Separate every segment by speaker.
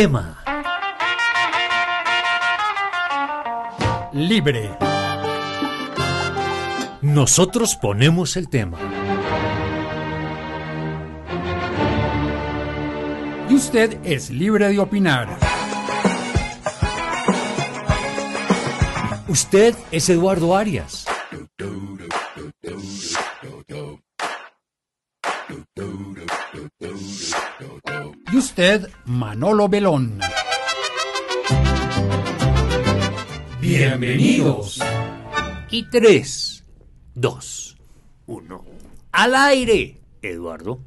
Speaker 1: Tema.
Speaker 2: Libre.
Speaker 1: Nosotros ponemos el tema.
Speaker 2: Y usted es libre de opinar.
Speaker 1: Usted es Eduardo Arias.
Speaker 2: Usted, Manolo Belón.
Speaker 1: Bienvenidos. Y tres, dos, uno. Al aire, Eduardo.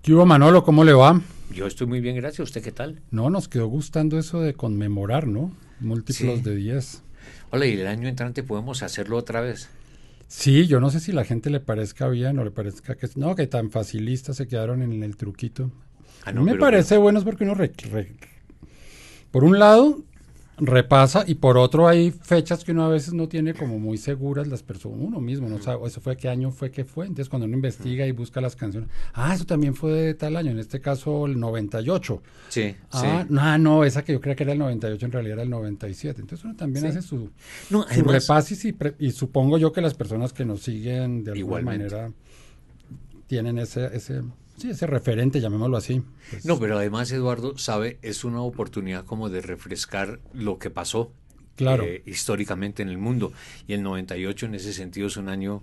Speaker 2: ¿Qué hubo, Manolo? ¿Cómo le va?
Speaker 1: Yo estoy muy bien, gracias. ¿Usted qué tal?
Speaker 2: No, nos quedó gustando eso de conmemorar, ¿no? Múltiplos
Speaker 1: Sí.
Speaker 2: de 10.
Speaker 1: Hola, y el año entrante podemos hacerlo otra vez.
Speaker 2: Sí, yo no sé si la gente le parezca bien o le parezca que... No, que tan facilistas se quedaron en el truquito.
Speaker 1: Ah,
Speaker 2: no, me
Speaker 1: pero-
Speaker 2: parece bueno es porque uno... re- re- por un lado, repasa y por otro hay fechas que uno a veces no tiene como muy seguras las personas, uno mismo, no sabe, eso fue qué año fue que fue. Entonces cuando uno investiga y busca las canciones, ah, eso también fue de tal año, en este caso el 98.
Speaker 1: Sí,
Speaker 2: Ah,
Speaker 1: sí.
Speaker 2: no, no, esa que yo creía que era el 98 en realidad era el 97. Entonces uno también
Speaker 1: Sí.
Speaker 2: hace su,
Speaker 1: No,
Speaker 2: su repasis y, pre- y supongo yo que las personas que nos siguen de alguna
Speaker 1: Igualmente.
Speaker 2: manera tienen ese, ese, sí, ese referente, llamémoslo así. Pues,
Speaker 1: No, pero además, Eduardo, sabe, es una oportunidad como de refrescar lo que pasó
Speaker 2: Claro.
Speaker 1: eh, históricamente en el mundo. Y el 98 en ese sentido es un año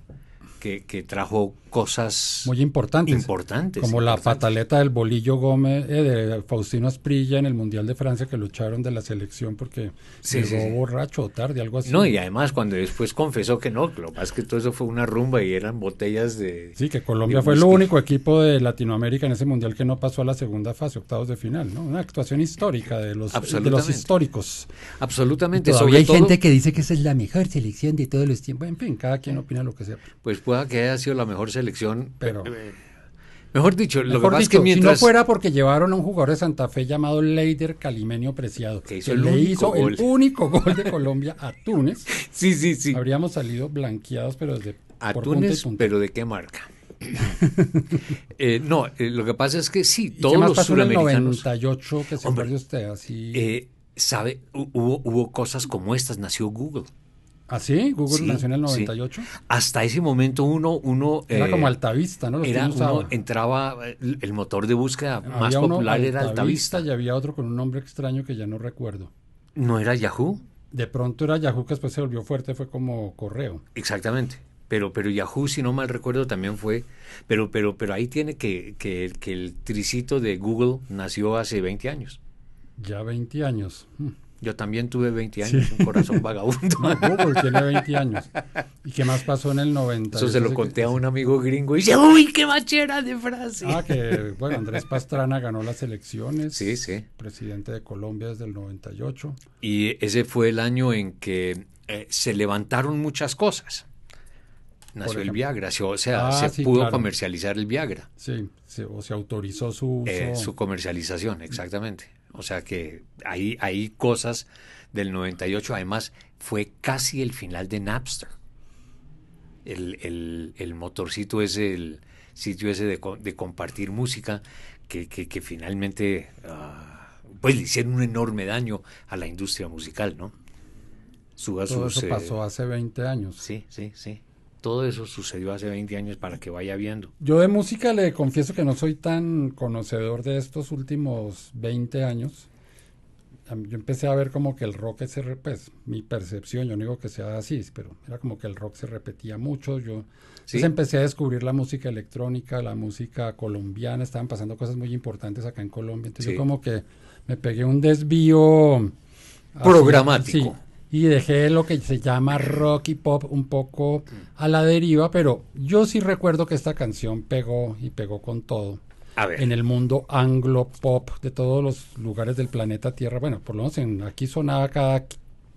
Speaker 1: que, que trajo cosas
Speaker 2: muy importantes.
Speaker 1: importantes.
Speaker 2: Como la pataleta del Bolillo Gómez, eh, de Faustino Asprilla en el Mundial de Francia que lucharon de la selección porque
Speaker 1: Sí,
Speaker 2: llegó
Speaker 1: sí, sí.
Speaker 2: borracho o tarde, algo así.
Speaker 1: No, y además cuando después confesó que no, lo más que todo eso fue una rumba y eran botellas de...
Speaker 2: Sí, que Colombia fue el único equipo de Latinoamérica en ese mundial que no pasó a la segunda fase, octavos de final, ¿no? Una actuación histórica de los, de los históricos.
Speaker 1: Absolutamente.
Speaker 2: Todavía
Speaker 1: sobre
Speaker 2: hay
Speaker 1: todo,
Speaker 2: gente que dice que esa es la mejor selección de todos los tiempos. En fin, cada quien opina lo que sea.
Speaker 1: Pues pueda que haya sido la mejor selección.
Speaker 2: Pero-
Speaker 1: eh, mejor dicho, lo que pasa es que mientras...
Speaker 2: si no fuera porque llevaron a un jugador de Santa Fe llamado Leider Calimenio Preciado,
Speaker 1: Que hizo el
Speaker 2: le
Speaker 1: único
Speaker 2: hizo
Speaker 1: gol.
Speaker 2: el único gol de Colombia a Túnez,
Speaker 1: Sí, sí, sí.
Speaker 2: habríamos salido blanqueados, pero desde
Speaker 1: A Túnez, pero ¿de qué marca? Eh, no, eh, lo que pasa es que sí,
Speaker 2: ¿Y qué
Speaker 1: todos
Speaker 2: más
Speaker 1: los
Speaker 2: pasó en el
Speaker 1: suramericanos...
Speaker 2: 98 que se
Speaker 1: Hombre,
Speaker 2: usted? Así,
Speaker 1: eh, sabe, hu- hubo, hubo cosas como estas, nació Google.
Speaker 2: ¿Así? ¿Google
Speaker 1: Sí,
Speaker 2: nació en el
Speaker 1: sí.
Speaker 2: 98?
Speaker 1: Hasta ese momento uno... uno
Speaker 2: Era
Speaker 1: eh,
Speaker 2: como Altavista, ¿no? Los
Speaker 1: era
Speaker 2: uno
Speaker 1: entraba, el, motor de búsqueda más
Speaker 2: Había
Speaker 1: popular era Altavista.
Speaker 2: y había otro con un nombre extraño que ya no recuerdo.
Speaker 1: ¿No era Yahoo?
Speaker 2: De pronto era Yahoo que después se volvió fuerte, fue como correo.
Speaker 1: Exactamente. Pero, pero Yahoo, si no mal recuerdo, también fue. Pero, pero, pero ahí tiene que, que, que el tricito de Google nació hace 20 años.
Speaker 2: Ya 20 años. Mm.
Speaker 1: Yo también tuve 20 años, un corazón vagabundo.
Speaker 2: No, Google tiene 20 años. ¿Y qué más pasó en el 90?
Speaker 1: Eso se lo conté a un amigo gringo y dice, uy, qué machera de frase.
Speaker 2: Ah, que bueno, Andrés Pastrana ganó las elecciones.
Speaker 1: Sí, sí.
Speaker 2: Presidente de Colombia desde el 98.
Speaker 1: Y ese fue el año en que eh, se levantaron muchas cosas. Nació el. Viagra, o sea,
Speaker 2: Ah,
Speaker 1: se
Speaker 2: sí,
Speaker 1: pudo
Speaker 2: claro.
Speaker 1: comercializar el Viagra.
Speaker 2: Sí, se, o se autorizó su uso.
Speaker 1: Eh, su comercialización, exactamente. O sea que hay, hay cosas del 98, además fue casi el final de Napster. El, el, el motorcito ese, el sitio ese de, de compartir música que, que, que finalmente ah, pues le hicieron un enorme daño a la industria musical, ¿no?
Speaker 2: Todo
Speaker 1: sus,
Speaker 2: eso
Speaker 1: eh,
Speaker 2: pasó hace 20 años.
Speaker 1: Sí, sí, sí. Todo eso sucedió hace 20 años para que vaya viendo.
Speaker 2: Yo de música le confieso que no soy tan conocedor de estos últimos 20 años. Yo empecé a ver como que el rock se pues mi percepción, yo no digo que sea así, pero era como que el rock se repetía mucho. Yo
Speaker 1: Sí.
Speaker 2: entonces empecé a descubrir la música electrónica, la música colombiana, estaban pasando cosas muy importantes acá en Colombia. Entonces
Speaker 1: Sí.
Speaker 2: yo como que me pegué un desvío
Speaker 1: Programático.
Speaker 2: sí, y dejé lo que se llama rock y pop un poco a la deriva, pero yo sí recuerdo que esta canción pegó y pegó con todo
Speaker 1: A ver,
Speaker 2: en el mundo anglo pop de todos los lugares del planeta Tierra. Bueno, por lo menos en, aquí sonaba cada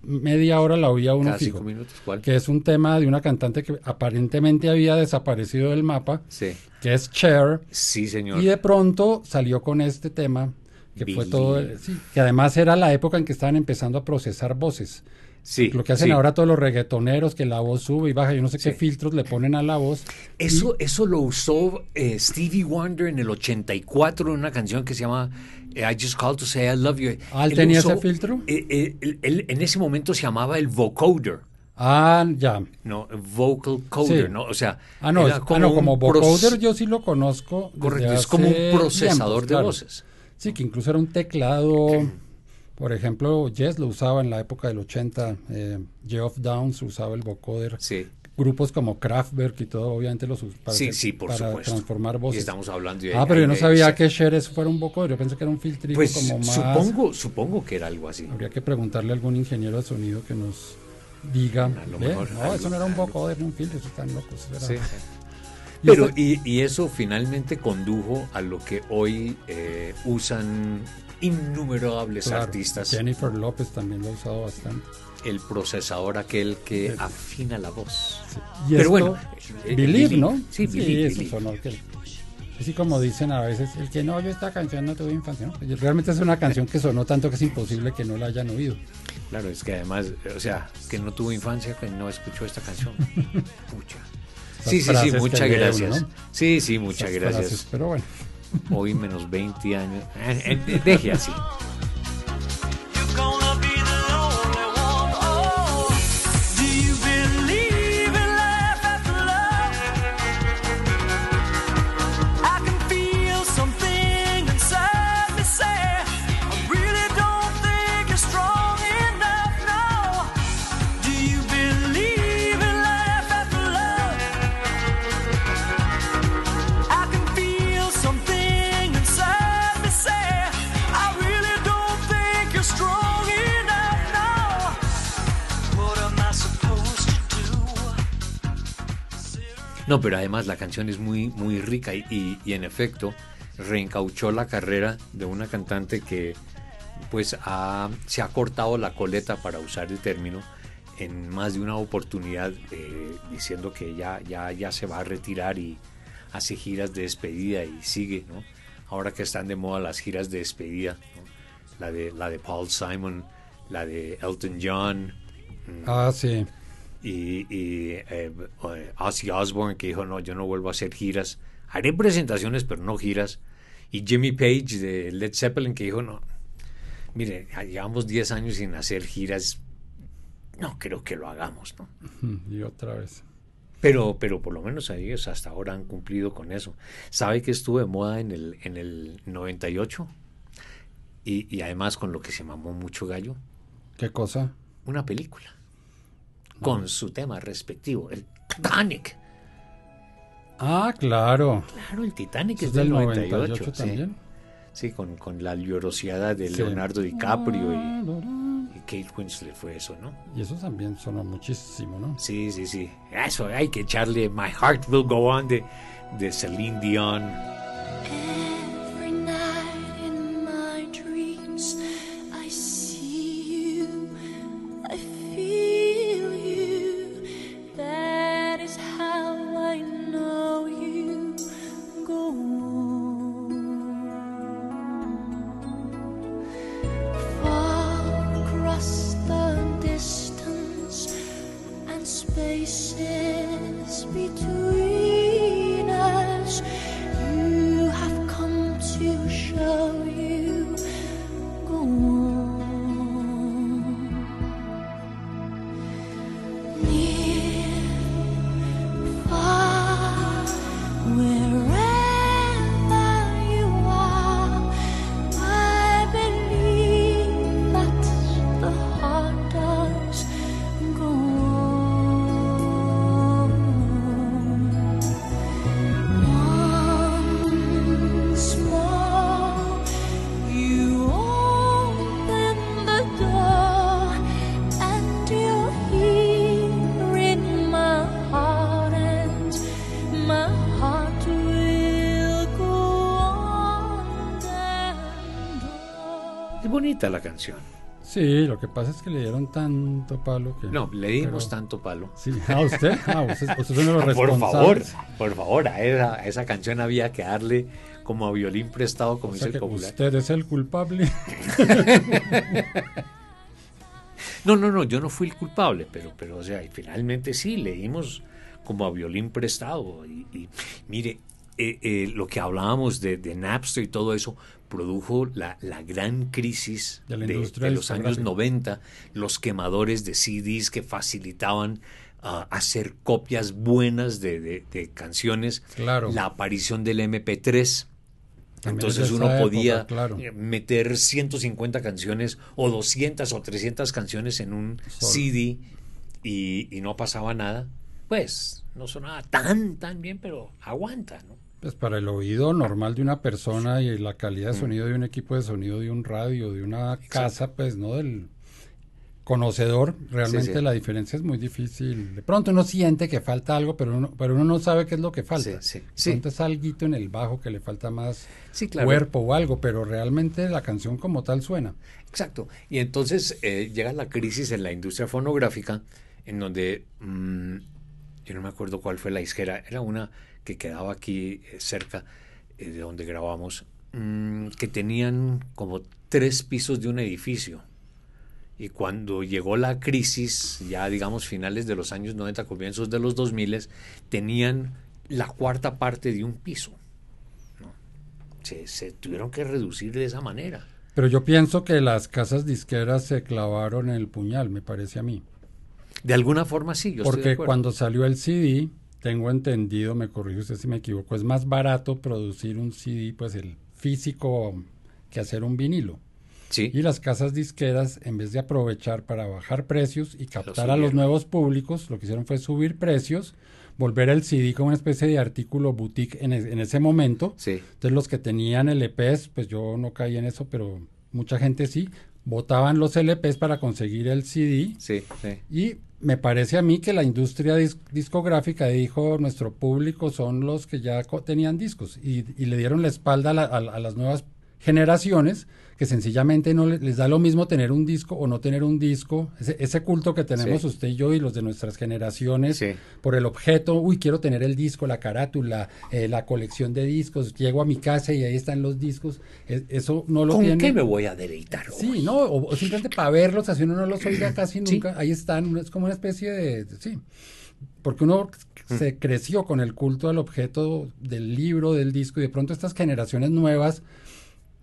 Speaker 2: media hora la oía uno
Speaker 1: cada
Speaker 2: fijo,
Speaker 1: cinco minutos, ¿cuál?
Speaker 2: que es un tema de una cantante que aparentemente había desaparecido del mapa,
Speaker 1: Sí,
Speaker 2: que es Cher,
Speaker 1: sí, señor.
Speaker 2: y de pronto salió con este tema que fue todo, sí, que además era la época en que estaban empezando a procesar voces.
Speaker 1: Sí,
Speaker 2: Lo que hacen
Speaker 1: sí.
Speaker 2: ahora todos los reggaetoneros, que la voz sube y baja, yo no sé qué filtros le ponen a la voz.
Speaker 1: Eso, eso lo usó eh, Stevie Wonder en el 84 en una canción que se llama eh, I Just Called to Say I Love You.
Speaker 2: Ah, ¿él tenía
Speaker 1: usó-
Speaker 2: ese filtro?
Speaker 1: eh, eh, él- él en ese momento se llamaba el vocoder,
Speaker 2: Ah, ya.
Speaker 1: ¿no? Vocal coder,
Speaker 2: Sí.
Speaker 1: ¿no? O sea,
Speaker 2: Ah, no,
Speaker 1: era
Speaker 2: es- ah, no, como vocoder yo sí lo conozco.
Speaker 1: Correcto, es como un procesador de
Speaker 2: claro.
Speaker 1: voces.
Speaker 2: Sí, que incluso era un teclado. Por ejemplo, Yes lo usaba en la época del 80. Eh, Geoff Downs usaba el vocoder.
Speaker 1: Sí,
Speaker 2: Grupos como Kraftwerk y todo, obviamente los para,
Speaker 1: sí,
Speaker 2: hacer-
Speaker 1: sí, por
Speaker 2: para
Speaker 1: supuesto.
Speaker 2: transformar
Speaker 1: Y
Speaker 2: voces.
Speaker 1: estamos hablando de...
Speaker 2: Ah, pero yo no
Speaker 1: de-
Speaker 2: sabía
Speaker 1: sí.
Speaker 2: que Cher eso fuera un vocoder. Yo pensé que era un filtrito
Speaker 1: Pues
Speaker 2: como más.
Speaker 1: supongo, supongo que era algo así.
Speaker 2: Habría que preguntarle a algún ingeniero de sonido que nos diga.
Speaker 1: A lo
Speaker 2: "Ve,
Speaker 1: mejor
Speaker 2: no,
Speaker 1: algo-
Speaker 2: eso no era un vocoder ni un filtro, eso están locos. eso era-
Speaker 1: Sí, sí. Pero,
Speaker 2: esta-
Speaker 1: y, y eso finalmente condujo a lo que hoy eh, usan innumerables
Speaker 2: claro,
Speaker 1: artistas,
Speaker 2: Jennifer López también lo ha usado bastante.
Speaker 1: el procesador aquel que
Speaker 2: Sí.
Speaker 1: afina la voz.
Speaker 2: Y
Speaker 1: Pero
Speaker 2: esto,
Speaker 1: bueno, eh,
Speaker 2: Believe. ¿no?
Speaker 1: Sí,
Speaker 2: eso
Speaker 1: Believe.
Speaker 2: Así como dicen a veces, el que no oyó esta canción no tuvo infancia. ¿no? Pues Realmente es una canción que sonó tanto que es imposible que no la hayan oído.
Speaker 1: Claro, es que además, o sea, que no tuvo infancia, que no escuchó esta canción. Pucha. Sí, sí, sí, muchas gracias.
Speaker 2: ¿no?
Speaker 1: Sí, sí, muchas
Speaker 2: Esas
Speaker 1: gracias.
Speaker 2: frases, pero bueno.
Speaker 1: Hoy menos 20 años. Eh, eh, deje así.
Speaker 3: No,
Speaker 1: pero además la canción es muy, muy rica y, y- en efecto reencauchó la carrera de una cantante que pues ha- se ha cortado la coleta para usar el término en más de una oportunidad eh, diciendo que ya, ya, ya se va a retirar y hace giras de despedida y sigue, ¿no? Ahora que están de moda las giras de despedida, la, de, la de Paul Simon, la de Elton John,
Speaker 2: Ah, sí.
Speaker 1: Y, y, eh, eh, Ozzy Osbourne que dijo no yo no vuelvo a hacer giras haré presentaciones pero no giras. Y Jimmy Page de Led Zeppelin que dijo no mire llevamos 10 años sin hacer giras no creo que lo hagamos no
Speaker 2: Y otra vez.
Speaker 1: pero pero por lo menos ellos hasta ahora han cumplido con eso. Sabe que estuvo de moda en el en el 98 y, y además con lo que se mamó mucho gallo.
Speaker 2: ¿Qué cosa?
Speaker 1: una película con su tema respectivo el Titanic
Speaker 2: Ah, claro.
Speaker 1: Claro, el Titanic
Speaker 2: Eso
Speaker 1: es del 98,
Speaker 2: 98
Speaker 1: sí.
Speaker 2: también.
Speaker 1: Sí, con, con la llorosidad de
Speaker 2: Sí.
Speaker 1: Leonardo DiCaprio y, y Kate Winslet fue eso, ¿no?
Speaker 2: Y eso también sonó muchísimo, ¿no?
Speaker 1: Sí, sí, sí. Eso, hay que echarle My Heart Will Go On de, de Celine Dion. Bonita la canción.
Speaker 2: Sí, lo que pasa es que le dieron tanto palo que...
Speaker 1: No, le dimos
Speaker 2: pero-
Speaker 1: tanto palo.
Speaker 2: Sí, ¿a usted? Ah, usted, usted es uno de los
Speaker 1: Por favor, por favor, a esa, a esa canción había que darle como a violín prestado, como
Speaker 2: O
Speaker 1: dice el popular.
Speaker 2: usted es el culpable.
Speaker 1: No, no, no, yo no fui el culpable, pero, pero o sea, y finalmente sí, leímos como a violín prestado. Y, y, mire, eh, eh, lo que hablábamos de, de Napster y todo eso produjo la, la gran crisis
Speaker 2: De la
Speaker 1: de,
Speaker 2: industria
Speaker 1: de los años
Speaker 2: discográfica.
Speaker 1: 90, los quemadores de CDs que facilitaban ah, hacer copias buenas de, canciones,
Speaker 2: Claro.
Speaker 1: la aparición del MP3.
Speaker 2: También es de
Speaker 1: Entonces uno
Speaker 2: época,
Speaker 1: podía
Speaker 2: claro.
Speaker 1: eh, meter 150 canciones o 200 o 300 canciones en un
Speaker 2: Solo.
Speaker 1: CD y, y no pasaba nada. Pues no sonaba tan, tan bien, pero aguanta, ¿no?
Speaker 2: Pues para el oído normal de una persona y la calidad de
Speaker 1: Mm.
Speaker 2: sonido de un equipo de sonido de un radio, de una casa, pues no del conocedor, realmente
Speaker 1: Sí, sí.
Speaker 2: la diferencia es muy difícil. De pronto uno siente que falta algo, pero uno, pero uno no sabe qué es lo que falta.
Speaker 1: Sí, sí,
Speaker 2: De
Speaker 1: sí.
Speaker 2: pronto es alguito en el bajo que le falta más
Speaker 1: claro.
Speaker 2: cuerpo o algo, pero realmente la canción como tal suena.
Speaker 1: Exacto. Y entonces eh, llega la crisis en la industria fonográfica, en donde mm, yo no me acuerdo cuál fue la disquera, era una que quedaba aquí eh, cerca eh, de donde grabamos, mm, que tenían como tres pisos de un edificio. Y cuando llegó la crisis, ya digamos finales de los años 90, comienzos de los 2000, tenían la cuarta parte de un piso. ¿no? Se, se tuvieron que reducir de esa manera.
Speaker 2: Pero yo pienso que las casas disqueras se clavaron en el puñal, me parece a mí.
Speaker 1: De alguna forma sí, yo estoy de
Speaker 2: Porque cuando salió el CD, tengo entendido, me corrige usted si me equivoco, es más barato producir un CD, pues el físico, que hacer un vinilo.
Speaker 1: Sí,
Speaker 2: Y las casas disqueras, en vez de aprovechar para bajar precios y captar a los nuevos públicos, lo que hicieron fue subir precios, volver el CD como una especie de artículo boutique en, e- en ese momento.
Speaker 1: sí,
Speaker 2: Entonces los que tenían LPs, pues yo no caí en eso, pero mucha gente sí, votaban los LPs para conseguir el CD.
Speaker 1: sí, sí.
Speaker 2: Y me parece a mí que la industria dis- discográfica dijo, nuestro público son los que ya tenían discos y, y le dieron la espalda a, la- a la- a las nuevas generaciones que sencillamente no le- les da lo mismo tener un disco o no tener un disco. Ese, ese culto que tenemos
Speaker 1: Sí.
Speaker 2: usted y yo y los de nuestras generaciones
Speaker 1: Sí.
Speaker 2: por el objeto, uy, quiero tener el disco, la carátula, eh, la colección de discos, llego a mi casa y ahí están los discos. E- eso no lo
Speaker 1: ¿Con
Speaker 2: tiene.
Speaker 1: qué me voy a deleitar hoy?
Speaker 2: Sí, no, o, o simplemente para verlos, así uno no los oiga casi
Speaker 1: Sí.
Speaker 2: nunca, ahí están, es como una especie de, de- sí, porque uno
Speaker 1: Mm.
Speaker 2: se creció con el culto al objeto del libro, del disco, y de pronto estas generaciones nuevas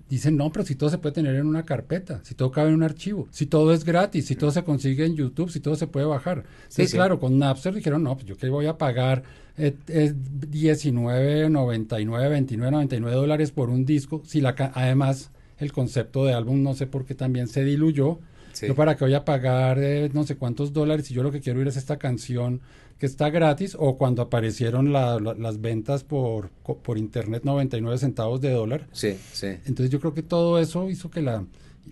Speaker 2: dicen, no, pero si todo se puede tener en una carpeta, si todo cabe en un archivo, si todo es gratis, si todo se consigue en YouTube, si todo se puede bajar.
Speaker 1: Sí,
Speaker 2: claro, con Napster dijeron, no, pues yo que voy a pagar eh, eh, 19.99, 29.99 dólares por un disco, si la además el concepto de álbum no sé por qué también se diluyó.
Speaker 1: Sí.
Speaker 2: Yo para que voy a pagar eh, no sé cuántos dólares y yo lo que quiero oír es esta canción que está gratis o cuando aparecieron la- la- las ventas por, por internet 99 centavos de dólar.
Speaker 1: Sí, sí.
Speaker 2: Entonces yo creo que todo eso hizo que la,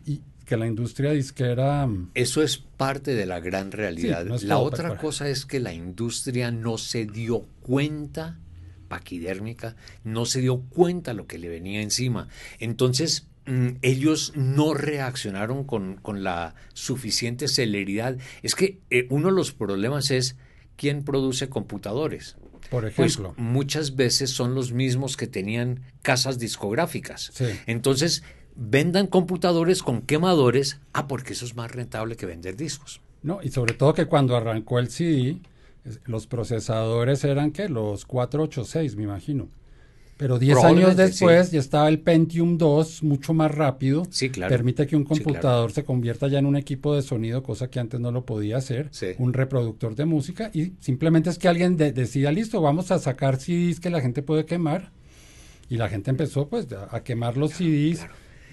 Speaker 2: y- que la industria disquera... mm,
Speaker 1: Eso es parte de la gran realidad.
Speaker 2: Sí, no es
Speaker 1: la otra
Speaker 2: pero-
Speaker 1: cosa es que la industria no se dio cuenta, paquidérmica, no se dio cuenta lo que le venía encima. Entonces, ellos no reaccionaron con, con la suficiente celeridad. Es que eh, uno de los problemas es quién produce computadores.
Speaker 2: Por
Speaker 1: Pues
Speaker 2: ejemplo,
Speaker 1: muchas veces son los mismos que tenían casas discográficas.
Speaker 2: Sí.
Speaker 1: Entonces, vendan computadores con quemadores, ah, porque eso es más rentable que vender discos.
Speaker 2: ¿no? Y sobre todo que cuando arrancó el CD, los procesadores eran que los 486, me imagino. Pero 10 años después
Speaker 1: sí.
Speaker 2: ya estaba el Pentium 2, mucho más rápido.
Speaker 1: Sí, claro.
Speaker 2: Permite que un
Speaker 1: Sí, claro.
Speaker 2: computador se convierta ya en un equipo de sonido, cosa que antes no lo podía hacer.
Speaker 1: Sí.
Speaker 2: Un reproductor de música. Y simplemente es que alguien de- decida, listo, vamos a sacar CDs que la gente puede quemar. Y la gente empezó pues a, quemar los CDs.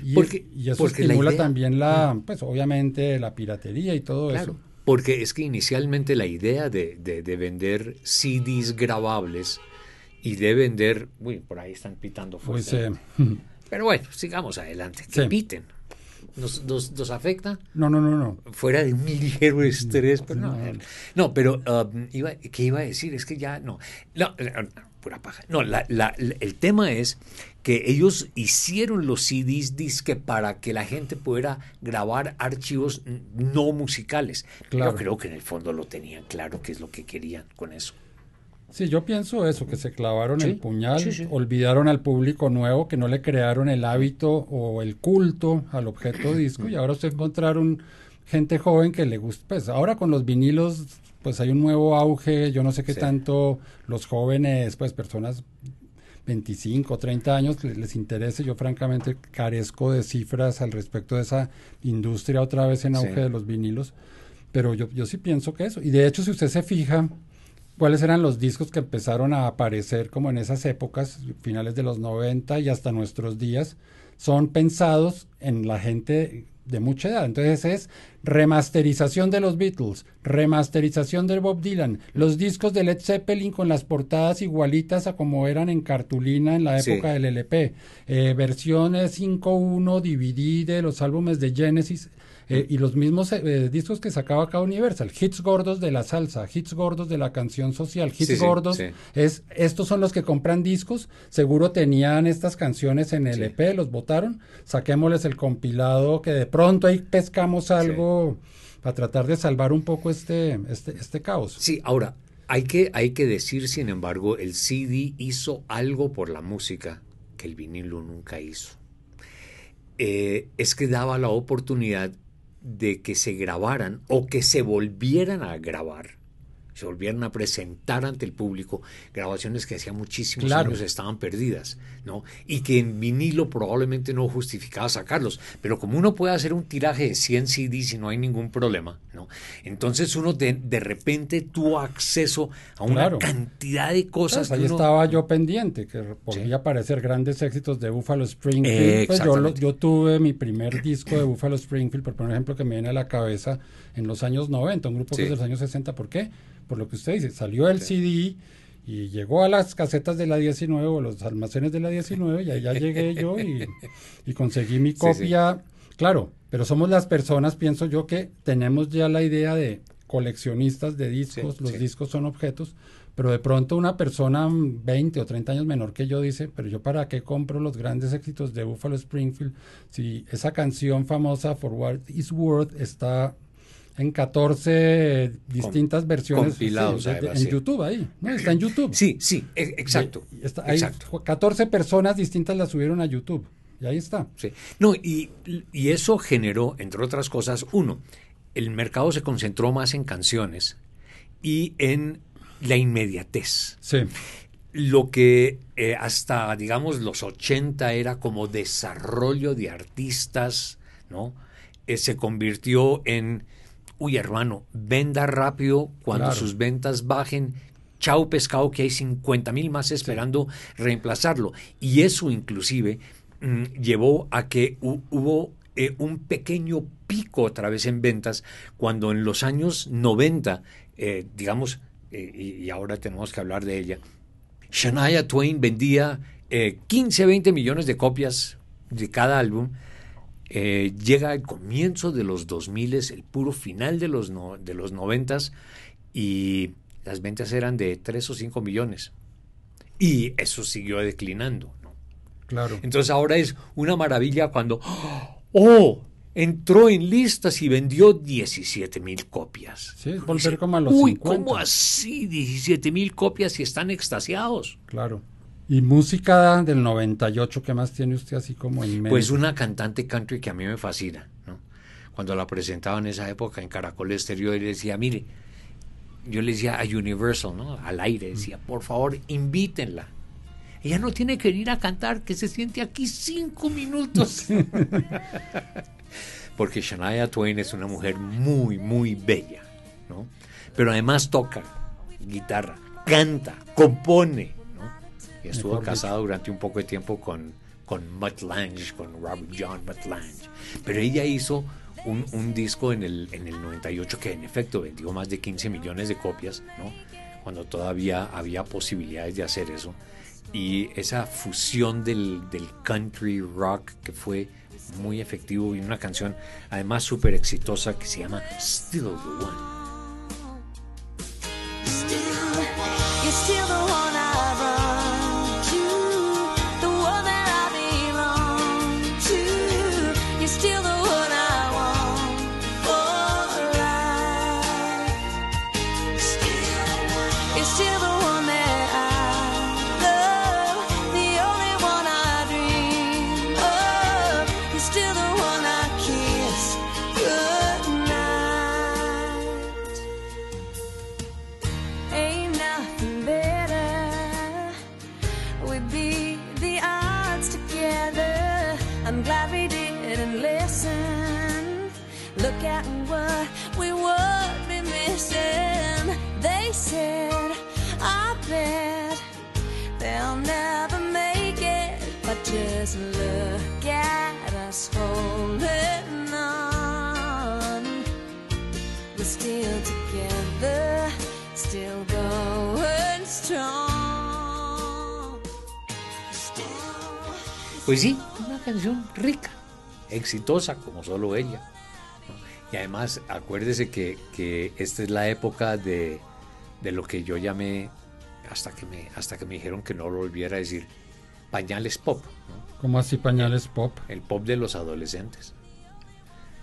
Speaker 2: Y,
Speaker 1: Porque-
Speaker 2: y eso
Speaker 1: porque la
Speaker 2: estimula
Speaker 1: idea-
Speaker 2: también la, pues obviamente la piratería y todo
Speaker 1: Claro.
Speaker 2: eso.
Speaker 1: Porque es que inicialmente la idea de, de- de vender CDs grabables y de vender, uy, por ahí están pitando
Speaker 2: Pues,
Speaker 1: fuerte.
Speaker 2: eh,
Speaker 1: Pero bueno, sigamos adelante, que
Speaker 2: Sí.
Speaker 1: piten. Nos, nos- nos afecta
Speaker 2: no, no, no, no.
Speaker 1: fuera de un ligero estrés, pero no.
Speaker 2: No.
Speaker 1: No, pero um, iba, ¿qué iba a decir? Es que ya no. No, eh, pura paja. No, la- la- la- el tema es que ellos hicieron los CDs disque para que la gente pudiera grabar archivos no musicales.
Speaker 2: Claro.
Speaker 1: Yo creo que en el fondo lo tenían claro qué es lo que querían con eso.
Speaker 2: Sí, yo pienso eso, que se clavaron
Speaker 1: Sí,
Speaker 2: el puñal,
Speaker 1: sí, sí.
Speaker 2: olvidaron al público nuevo, que no le crearon el hábito o el culto al objeto disco y ahora usted encontraron gente joven que le gusta, pues ahora con los vinilos pues hay un nuevo auge, yo no sé qué tanto los jóvenes, pues personas 25, 30 años le- les interese, yo francamente carezco de cifras al respecto de esa industria otra vez en auge de los vinilos, pero yo, yo sí pienso que eso, y de hecho si usted se fija, cuáles eran los discos que empezaron a aparecer como en esas épocas, finales de los 90 y hasta nuestros días, son pensados en la gente de mucha edad. Entonces es remasterización de los Beatles, remasterización de Bob Dylan, los discos de Led Zeppelin con las portadas igualitas a como eran en cartulina en la
Speaker 1: Sí.
Speaker 2: época del LP, eh, versiones 5.1 DVD de los álbumes de Genesis. Eh, y los mismos eh, discos que sacaba acá Universal, hits gordos de la salsa, hits gordos de la canción social, hits
Speaker 1: Sí,
Speaker 2: gordos,
Speaker 1: sí.
Speaker 2: es estos son los que compran discos, seguro tenían estas canciones en el. EP, los votaron, saquémosles el compilado que de pronto ahí pescamos algo para tratar de salvar un poco este este este caos.
Speaker 1: Sí, ahora, hay que, hay que decir, sin embargo, el CD hizo algo por la música que el vinilo nunca hizo. Eh, es que daba la oportunidad de que se grabaran o que se volvieran a grabar, se volvieran a presentar ante el público grabaciones que hacía muchísimos
Speaker 2: Claro.
Speaker 1: años estaban perdidas, ¿no? Y que en vinilo probablemente no justificaba sacarlos, pero como uno puede hacer un tiraje de 100 CDs y no hay ningún problema, ¿no? Entonces uno de, de repente tuvo acceso a una
Speaker 2: Claro.
Speaker 1: cantidad de cosas
Speaker 2: Pues ahí
Speaker 1: uno-
Speaker 2: estaba yo pendiente, que podía
Speaker 1: Sí.
Speaker 2: aparecer grandes éxitos de Buffalo Springfield.
Speaker 1: Eh,
Speaker 2: Pues yo, lo- yo tuve mi primer disco de Buffalo Springfield, por poner ejemplo, que me viene a la cabeza en los años 90, un grupo que es de los años 60. ¿Por qué? Por lo que usted dice, salió el CD y llegó a las casetas de la 19 o los almacenes de la 19 y allá llegué yo y, y conseguí mi
Speaker 1: sí.
Speaker 2: copia. Claro, pero somos las personas, pienso yo, que tenemos ya la idea de coleccionistas de discos, los discos son objetos, pero de pronto una persona mm, 20 o 30 años menor que yo dice, pero yo para qué compro los grandes éxitos de Buffalo Springfield si esa canción famosa For What Is Worth está en 14 distintas versiones
Speaker 1: compilados,
Speaker 2: sí, de- de-
Speaker 1: además,
Speaker 2: en
Speaker 1: sí.
Speaker 2: YouTube ahí, ¿no? Está en YouTube.
Speaker 1: Sí, sí, e- exacto.
Speaker 2: Y está- hay
Speaker 1: exacto.
Speaker 2: 14 personas distintas la subieron a YouTube. Y ahí está.
Speaker 1: Sí. No, y, y eso generó, entre otras cosas, uno, el mercado se concentró más en canciones y en la inmediatez.
Speaker 2: Sí.
Speaker 1: Lo que eh, hasta, digamos, los 80 era como desarrollo de artistas, ¿no? Eh, se convirtió en, uy, hermano, venda rápido cuando
Speaker 2: Claro.
Speaker 1: sus ventas bajen. Chau pescado que hay 50 mil más esperando reemplazarlo. Y eso inclusive mm, llevó a que hu- hubo eh, un pequeño pico otra vez en ventas cuando en los años 90, eh, digamos, eh, y, y ahora tenemos que hablar de ella, Shania Twain vendía eh, 15, 20 millones de copias de cada álbum. Eh, llega al comienzo de los 2000, el puro final de los, no- de los 90 y las ventas eran de 3 o 5 millones. Y eso siguió declinando. ¿no?
Speaker 2: Claro.
Speaker 1: Entonces ahora es una maravilla cuando, ¡oh! Entró en listas y vendió 17 mil copias.
Speaker 2: Sí, volver como a los
Speaker 1: Uy,
Speaker 2: 50.
Speaker 1: ¿cómo así? 17 mil copias y están extasiados.
Speaker 2: Claro. Y música del 98, ¿qué más tiene usted así como en mente?
Speaker 1: Pues una cantante country que a mí me fascina, ¿no? Cuando la presentaba en esa época en Caracol Exterior, le decía, mire, yo le decía a Universal, ¿no? Al aire, decía, por favor, invítenla. Ella no tiene que ir a cantar, que se siente aquí cinco minutos. Porque Shania Twain es una mujer muy, muy bella, ¿no? Pero además toca guitarra, canta, compone. Y estuvo
Speaker 2: Mejor
Speaker 1: casada durante un poco de tiempo con, con Mutt Lange, con Robert John Mutt Lange. Pero ella hizo un, un disco en el, en el 98 que en efecto vendió más de 15 millones de copias, ¿no? Cuando todavía había posibilidades de hacer eso. Y esa fusión del, del country rock que fue muy efectivo y una canción además súper exitosa que se llama Still the One.
Speaker 4: You're still
Speaker 1: Pues sí, una canción rica, exitosa como solo ella. Y además, acuérdese que, que esta es la época de, de lo que yo llamé, hasta que, me, hasta que me dijeron que no lo volviera a decir, pañales pop, ¿no?
Speaker 2: Como así pañales pop.
Speaker 1: el pop de los adolescentes.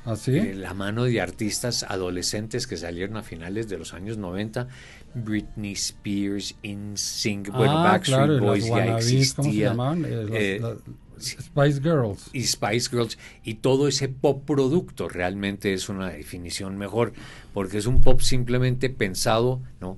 Speaker 2: Así.
Speaker 1: De la mano de artistas adolescentes que salieron a finales de los años 90, Britney Spears, InSync, bueno,
Speaker 2: ah,
Speaker 1: Backstreet
Speaker 2: claro,
Speaker 1: Boys
Speaker 2: las
Speaker 1: ya
Speaker 2: wannabes, ¿cómo se
Speaker 1: existía.
Speaker 2: llamaban? Eh, las-
Speaker 1: eh,
Speaker 2: las
Speaker 1: sí.
Speaker 2: Spice Girls.
Speaker 1: y Spice Girls y todo ese pop producto realmente es una definición mejor porque es un pop simplemente pensado, ¿no?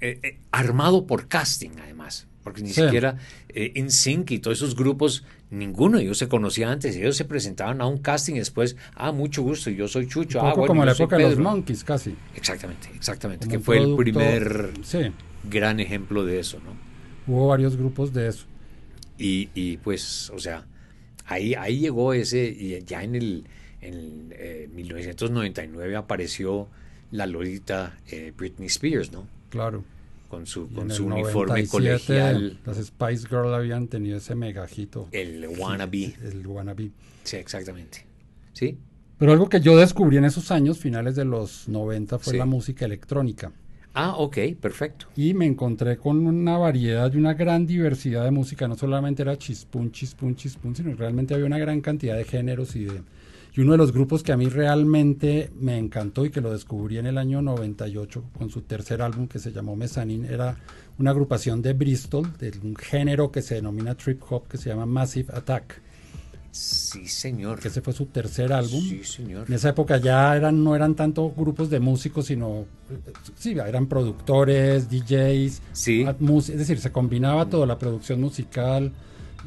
Speaker 1: Eh, eh, armado por casting además, porque ni
Speaker 2: Sí.
Speaker 1: siquiera eh, InSync y todos esos grupos, ninguno de ellos se conocía antes, ellos se presentaban a un casting y después, ah, mucho gusto, yo soy Chucho,
Speaker 2: Un
Speaker 1: ah,
Speaker 2: poco
Speaker 1: bueno,
Speaker 2: como la época de los
Speaker 1: Pedro".
Speaker 2: Monkeys, casi.
Speaker 1: Exactamente, exactamente,
Speaker 2: Como
Speaker 1: que fue el primer
Speaker 2: Sí,
Speaker 1: gran ejemplo de eso, ¿no?
Speaker 2: hubo varios grupos de eso.
Speaker 1: Y, y, pues, o sea, ahí, ahí llegó ese, y ya en el en, eh, 1999 apareció la Lolita eh, Britney Spears, ¿no?
Speaker 2: Claro.
Speaker 1: Con su, con su uniforme
Speaker 2: 97,
Speaker 1: colegial,
Speaker 2: Las Spice Girls habían tenido ese megajito.
Speaker 1: el wannabe.
Speaker 2: El wannabe.
Speaker 1: Sí, exactamente. ¿Sí?
Speaker 2: Pero algo que yo descubrí en esos años, finales de los 90, fue
Speaker 1: Sí.
Speaker 2: la música electrónica.
Speaker 1: Ah, ok, perfecto.
Speaker 2: Y me encontré con una variedad y una gran diversidad de música. No solamente era chispún, chispún, chispún, sino realmente había una gran cantidad de géneros y de... Y uno de los grupos que a mí realmente me encantó y que lo descubrí en el año 98 con su tercer álbum que se llamó Mezzanine era una agrupación de Bristol, de un género que se denomina trip hop que se llama Massive Attack,
Speaker 1: Sí, señor.
Speaker 2: que ese fue su tercer álbum.
Speaker 1: Sí, señor.
Speaker 2: En esa época ya eran, no eran tanto grupos de músicos, sino sí, eran productores, DJs,
Speaker 1: Sí.
Speaker 2: ah, es decir, se combinaba todo, la producción musical,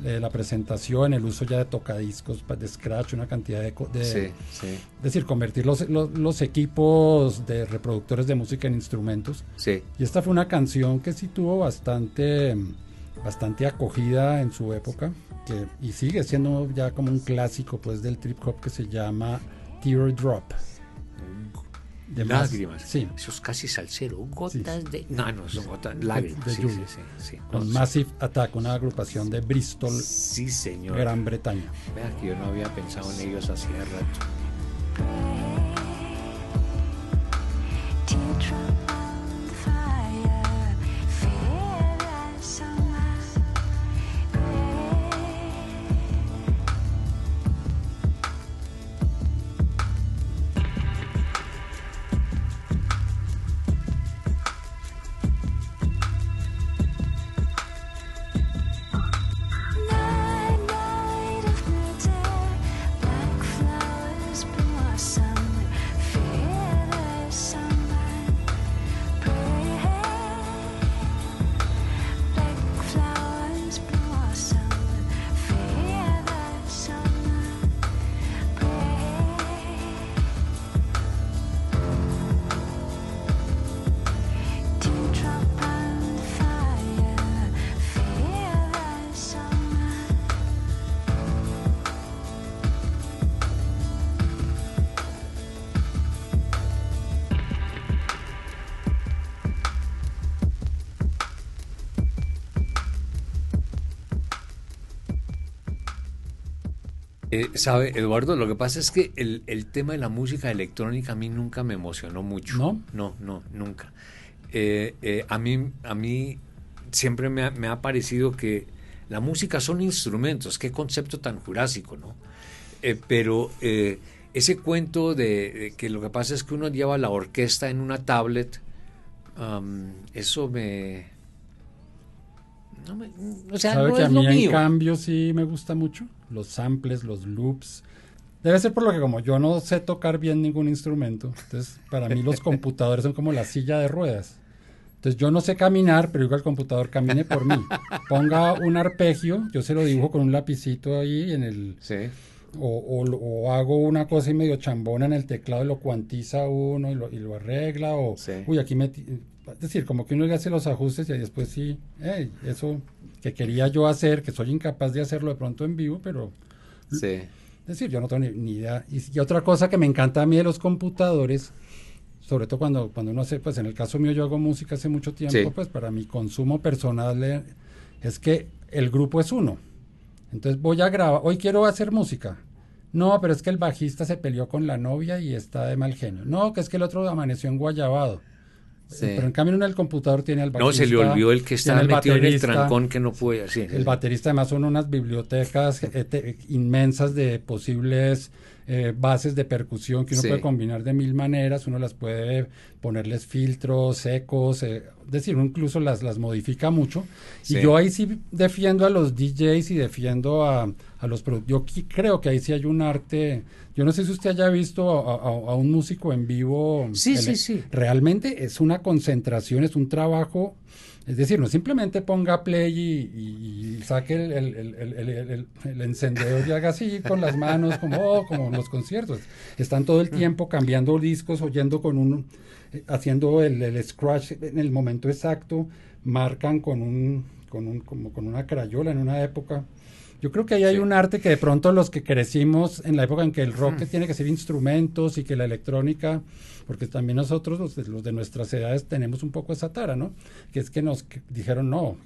Speaker 2: eh, la presentación, el uso ya de tocadiscos, de scratch, una cantidad de... de-
Speaker 1: Sí, sí,
Speaker 2: Es decir, convertir los, los, los equipos de reproductores de música en instrumentos.
Speaker 1: sí.
Speaker 2: Y esta fue una canción que sí tuvo bastante, bastante acogida en su época que, y sigue siendo ya como un clásico pues del trip hop que se llama Teardrop. De más-
Speaker 1: Lágrimas.
Speaker 2: sí,
Speaker 1: Eso es casi salsero. Gotas de. No, no, son gotas. Lágrimas.
Speaker 2: de
Speaker 1: sí,
Speaker 2: lluvia.
Speaker 1: sí, sí, sí.
Speaker 2: con
Speaker 1: No,
Speaker 2: Massive Attack, una agrupación de Bristol,
Speaker 1: Sí, señor.
Speaker 2: Gran Bretaña.
Speaker 1: Vea que yo no había pensado en ellos hacía rato. Eh, ¿Sabe, Eduardo? Lo que pasa es que el, el tema de la música electrónica a mí nunca me emocionó mucho.
Speaker 2: ¿No?
Speaker 1: No, no, nunca. Eh, eh, a, mí, a mí siempre me ha, me ha parecido que la música son instrumentos. Qué concepto tan jurásico, ¿no? Eh, pero ese cuento de, de que lo que pasa es que uno lleva la orquesta en una tablet, eso me... no me- o sea,
Speaker 2: ¿Sabe
Speaker 1: no
Speaker 2: que a
Speaker 1: es
Speaker 2: mí
Speaker 1: lo
Speaker 2: en
Speaker 1: mío.
Speaker 2: cambio sí me gusta mucho? Los samples, los loops. Debe ser por lo que como yo no sé tocar bien ningún instrumento, entonces para mí los computadores son como la silla de ruedas. Entonces yo no sé caminar, pero digo al computador camine por mí. Ponga un arpegio, yo se lo dibujo con un lapicito ahí en el
Speaker 1: Sí.
Speaker 2: o, o lo- o hago una cosa y medio chambona en el teclado y lo cuantiza uno y lo, y lo arregla o
Speaker 1: Sí.
Speaker 2: uy aquí metí es decir como que uno le hace los ajustes y después sí hey, eso que quería yo hacer que soy incapaz de hacerlo de pronto en vivo pero
Speaker 1: Sí.
Speaker 2: es decir, yo no tengo ni, ni idea. Y, y otra cosa que me encanta a mí de los computadores, sobre todo cuando, cuando uno hace, pues en el caso mío yo hago música hace mucho tiempo,
Speaker 1: Sí.
Speaker 2: pues para mi consumo personal eh, es que el grupo es uno. Entonces voy a grabar, hoy quiero hacer música. No, pero es que el bajista se peleó con la novia y está de mal genio. No, que es que el otro amaneció en Guayabado.
Speaker 1: Sí.
Speaker 2: Pero en cambio en el computador tiene al bajista.
Speaker 1: No, se le olvidó el que estaba
Speaker 2: el
Speaker 1: metido en el
Speaker 2: baterista,
Speaker 1: trancón que no puede. Sí.
Speaker 2: el baterista además son unas bibliotecas eh, inmensas de posibles eh, bases de percusión que uno puede combinar de mil maneras, uno las puede ponerles filtros, ecos, eh, es decir, uno incluso las, las modifica mucho. Y yo ahí sí defiendo a los DJs y defiendo a, a los produ- Yo creo que ahí sí hay un arte. Yo no sé si usted haya visto a, a- a un músico en vivo.
Speaker 1: Sí, sí,
Speaker 2: ele-
Speaker 1: sí.
Speaker 2: Realmente es una concentración, es un trabajo es decir, no simplemente ponga play y, y- y saque el, encendedor y haga así con las manos, como, oh, como en los conciertos. Están todo el tiempo cambiando discos, oyendo con un, eh, haciendo el, el scratch en el momento exacto, marcan con un, con un, como con una crayola en una época. Yo creo que ahí hay un arte que de pronto los que crecimos en la época en que el rock tiene que ser instrumentos y que la electrónica, porque también nosotros, los de, los de nuestras edades, tenemos un poco esa tara, ¿no? Que es que nos que dijeron, no.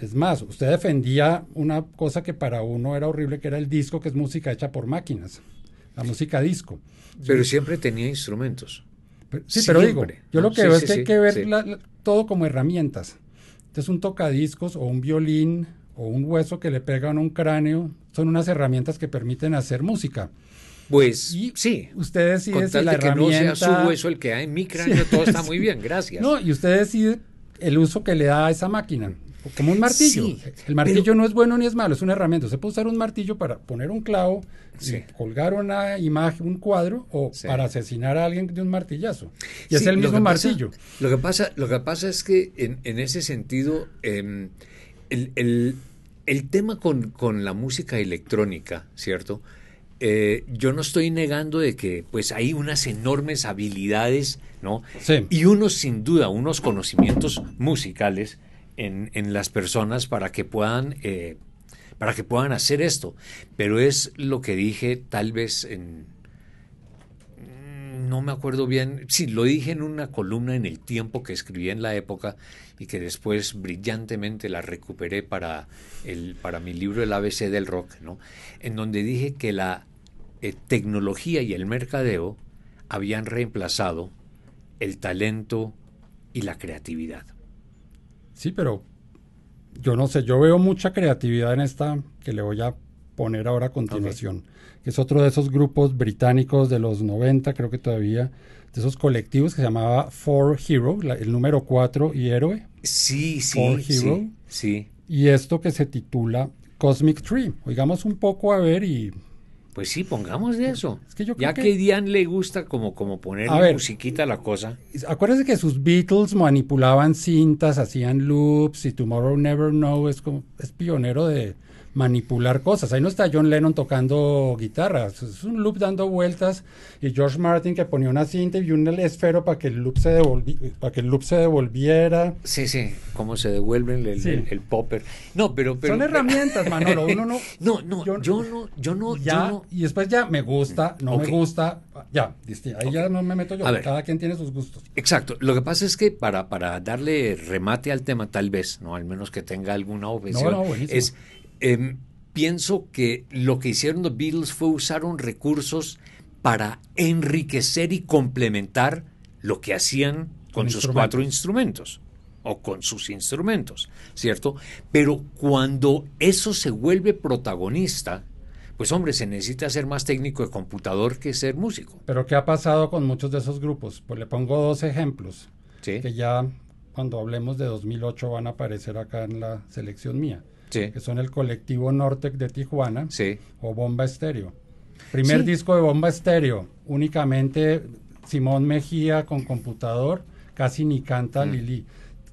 Speaker 2: Es más, usted defendía una cosa que para uno era horrible, que era el disco, que es música hecha por máquinas, la música disco.
Speaker 1: Pero siempre tenía instrumentos.
Speaker 2: Pero- sí, pero digo, yo lo que
Speaker 1: Sí,
Speaker 2: veo
Speaker 1: sí,
Speaker 2: es que hay que ver
Speaker 1: sí.
Speaker 2: la- la- todo como herramientas. Entonces un tocadiscos o un violín o un hueso que le pegan a un cráneo son unas herramientas que permiten hacer música.
Speaker 1: Pues
Speaker 2: Y
Speaker 1: sí.
Speaker 2: Usted decide
Speaker 1: Con
Speaker 2: si la
Speaker 1: de que no sea su hueso el que hay en mi cráneo, todo está muy bien, gracias.
Speaker 2: No, y usted decide el uso que le da a esa máquina. Como un martillo.
Speaker 1: Sí,
Speaker 2: el martillo
Speaker 1: pero-
Speaker 2: no es bueno ni es malo, es una herramienta. Usted puede usar un martillo para poner un clavo, colgar una imagen, un cuadro, o para asesinar a alguien de un martillazo. Y es el
Speaker 1: lo
Speaker 2: mismo
Speaker 1: pasa-
Speaker 2: martillo.
Speaker 1: lo, que pasa, lo que pasa es que en, en ese sentido, em, el, el- el tema con, con la música electrónica, ¿cierto? Eh, yo no estoy negando de que pues hay unas enormes habilidades, ¿no?
Speaker 2: Sí.
Speaker 1: Y unos, sin duda, unos conocimientos musicales en, en las personas para que puedan eh, para que puedan hacer esto. Pero es lo que dije tal vez en, Mm, no me acuerdo bien, sí, lo dije en una columna en el tiempo que escribí en la época y que después brillantemente la recuperé para, el, para mi libro El ABC del Rock, ¿no? En donde dije que la eh, tecnología y el mercadeo habían reemplazado el talento y la creatividad.
Speaker 2: Sí, pero yo no sé, yo veo mucha creatividad en esta que le voy a poner ahora a continuación, que es otro de esos grupos británicos de los 90, creo que todavía, de esos colectivos que se llamaba Four Hero, la- el número 4 y héroe,
Speaker 1: Sí, sí,
Speaker 2: Hero.
Speaker 1: sí, sí.
Speaker 2: y esto que se titula Cosmic Tree. Oigamos un poco a ver y
Speaker 1: Pues sí, pongamos de eso.
Speaker 2: Es que yo creo
Speaker 1: ya
Speaker 2: que-
Speaker 1: que, Diane le gusta como, como poner
Speaker 2: A ver.
Speaker 1: musiquita a la cosa.
Speaker 2: acuérdense que sus Beatles manipulaban cintas, hacían loops y Tomorrow Never Know es como es pionero de manipular cosas. Ahí no está John Lennon tocando guitarra, es- un loop dando vueltas y George Martin que ponía una cinta y un esfero para que el loop se devolvi- para que el loop se devolviera.
Speaker 1: Sí, sí, cómo se devuelven el,
Speaker 2: Sí.
Speaker 1: el- el popper. No, pero, pero
Speaker 2: Son herramientas, Manolo, uno no
Speaker 1: No, no,
Speaker 2: yo-
Speaker 1: yo, no, yo no,
Speaker 2: ya,
Speaker 1: yo no.
Speaker 2: y después ya me gusta, no me gusta, ya, ahí ya no me meto yo,
Speaker 1: ver.
Speaker 2: cada quien tiene sus gustos.
Speaker 1: Exacto. Lo que pasa es que para, para darle remate al tema, tal vez, no, al menos que tenga alguna objeción,
Speaker 2: No, no, buenísimo.
Speaker 1: es em, pienso que lo que hicieron los Beatles fue usaron recursos para enriquecer y complementar lo que hacían con,
Speaker 2: Con
Speaker 1: sus
Speaker 2: instrumentos.
Speaker 1: cuatro instrumentos o con sus instrumentos, ¿cierto? Pero cuando eso se vuelve protagonista, pues hombre, se necesita ser más técnico de computador que ser músico.
Speaker 2: Pero ¿qué ha pasado con muchos de esos grupos? Pues le pongo dos ejemplos.
Speaker 1: Sí,
Speaker 2: que ya cuando hablemos de 2008 van a aparecer acá en la selección mía,
Speaker 1: sí,
Speaker 2: que son el colectivo Nortec de Tijuana
Speaker 1: sí.
Speaker 2: o Bomba Estéreo. Primer
Speaker 1: Sí.
Speaker 2: disco de Bomba Estéreo, únicamente Simón Mejía con computador, casi ni canta
Speaker 1: Mm.
Speaker 2: Lili.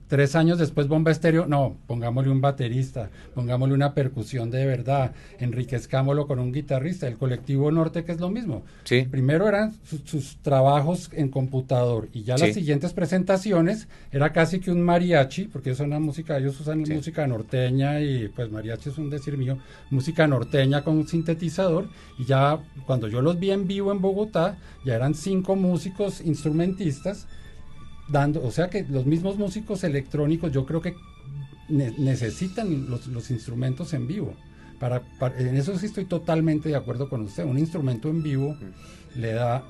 Speaker 2: Tres años después Bomba Estéreo, no, pongámosle un baterista, pongámosle una percusión de verdad, enriquezcámoslo con un guitarrista, el colectivo Norte que es lo mismo.
Speaker 1: Sí.
Speaker 2: Primero eran su- sus trabajos en computador y ya
Speaker 1: Sí.
Speaker 2: las siguientes presentaciones era casi que un mariachi, porque ellos una música, ellos usan
Speaker 1: Sí.
Speaker 2: música norteña y pues mariachi es un decir mío, música norteña con un sintetizador y ya cuando yo los vi en vivo en Bogotá, ya eran cinco músicos instrumentistas dando, o sea que los mismos músicos electrónicos yo creo que ne- necesitan los, los instrumentos en vivo. Para, para- en eso sí estoy totalmente de acuerdo con usted. Un instrumento en vivo le da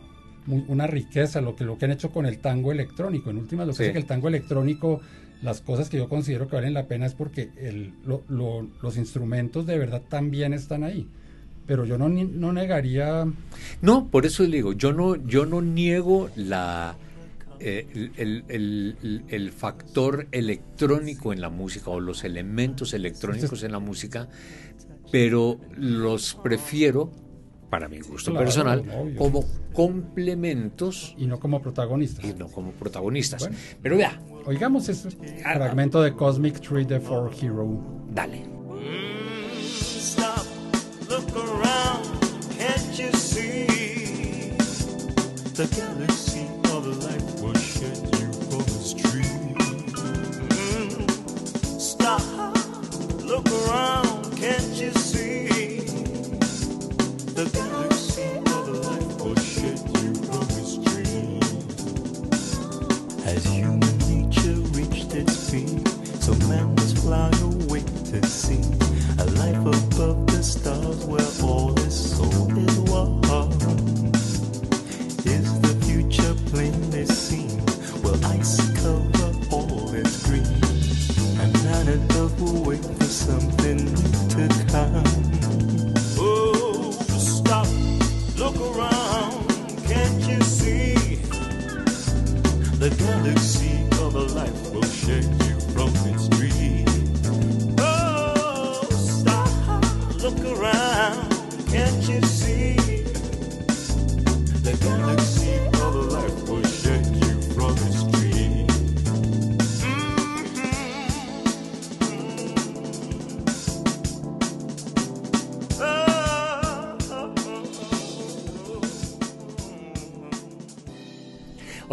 Speaker 2: una riqueza, lo que, lo que han hecho con el tango electrónico. En última, lo que
Speaker 1: Sí.
Speaker 2: hace que el tango electrónico, las cosas que yo considero que valen la pena es porque el- lo- lo- los instrumentos de verdad también están ahí. Pero yo no, no negaría
Speaker 1: No, por eso le digo, yo no, yo no niego la eh, el, el- el- el factor electrónico en la música o los elementos electrónicos en la música, pero los prefiero, para mi gusto
Speaker 2: Claro,
Speaker 1: personal,
Speaker 2: obvio.
Speaker 1: como complementos
Speaker 2: y no como protagonistas.
Speaker 1: y no como protagonistas.
Speaker 2: Bueno.
Speaker 1: Pero vea,
Speaker 2: Oigamos ese fragmento de Cosmic Tree de For Hero.
Speaker 1: dale.
Speaker 3: Stop, look around, can't you see? The look around, can't you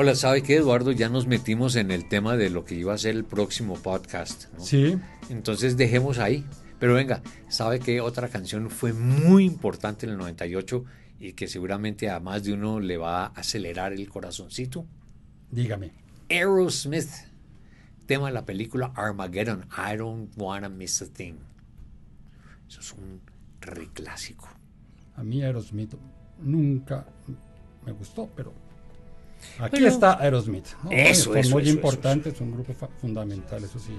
Speaker 1: Hola, ¿sabe qué, Eduardo? Ya nos metimos en el tema de lo que iba a ser el próximo podcast. ¿no?
Speaker 2: Sí,
Speaker 1: Entonces dejemos ahí. Pero venga, ¿sabe qué otra canción fue muy importante en el 98 y que seguramente a más de uno le va a acelerar el corazoncito?
Speaker 2: dígame.
Speaker 1: Aerosmith, tema de la película Armageddon, I Don't Wanna Miss a Thing. Eso es un reclásico.
Speaker 2: A mí Aerosmith nunca me gustó, pero aquí está Aerosmith. ¿no?
Speaker 1: Eso,
Speaker 2: Son
Speaker 1: eso,
Speaker 2: muy
Speaker 1: eso,
Speaker 2: importantes, es un grupo fundamental, eso sí.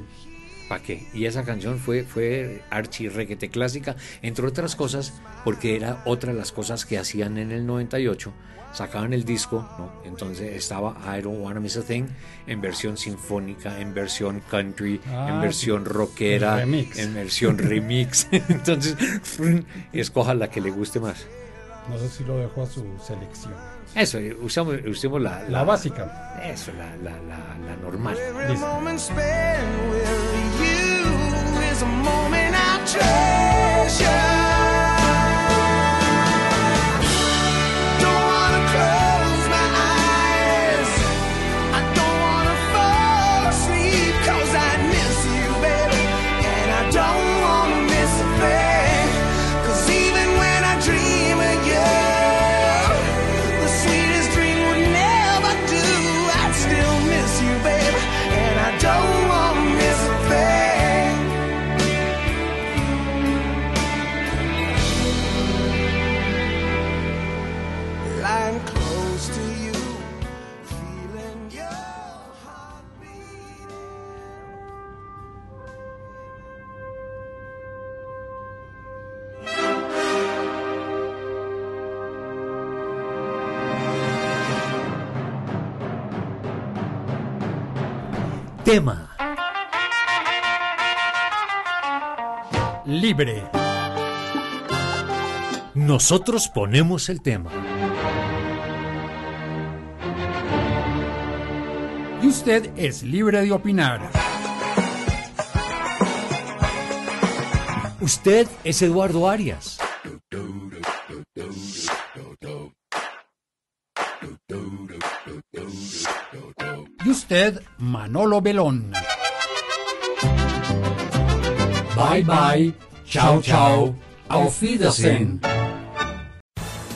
Speaker 1: ¿Para qué? Y esa canción fue, fue archi requete clásica, entre otras cosas, porque era otra de las cosas que hacían en el 98. Sacaban el disco, ¿no? Entonces estaba I Don't Wanna Miss a Thing en versión sinfónica, en versión country,
Speaker 2: Ah,
Speaker 1: en versión rockera,
Speaker 2: remix.
Speaker 1: en versión remix. Entonces, escoja la que le guste más.
Speaker 2: No sé si lo dejo a su selección.
Speaker 1: Eso, eh, usamos, usemos la,
Speaker 2: La básica.
Speaker 1: Eso, la, la, la, la normal.
Speaker 3: Every
Speaker 1: tema.
Speaker 2: Libre.
Speaker 1: Nosotros ponemos el tema.
Speaker 2: Y usted es libre de opinar.
Speaker 1: Usted es Eduardo Arias.
Speaker 2: Usted, Manolo Belón. Bye bye. Ciao ciao. Auf Wiedersehen.